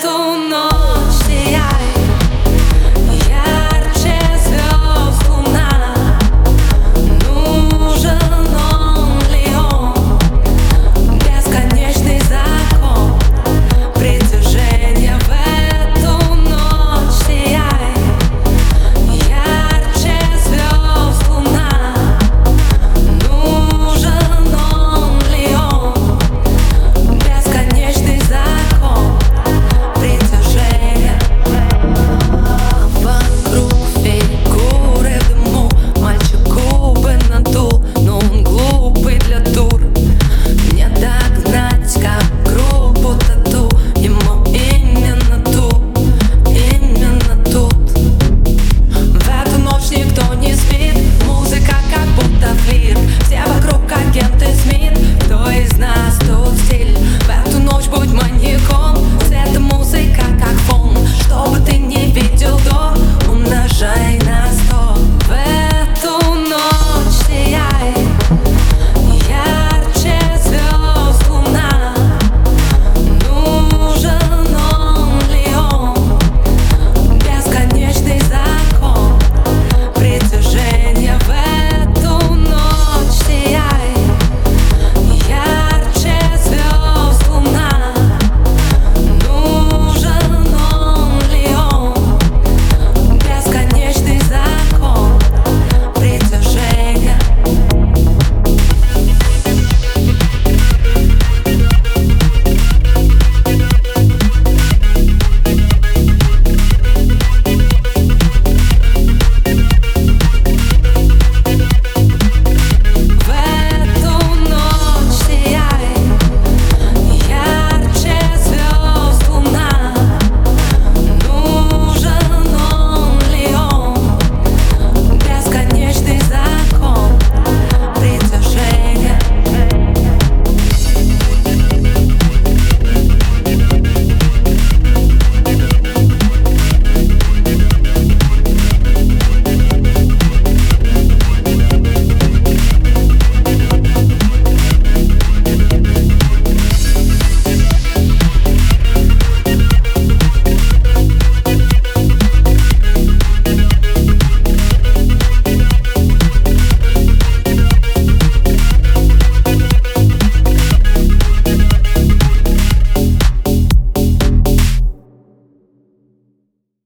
don't know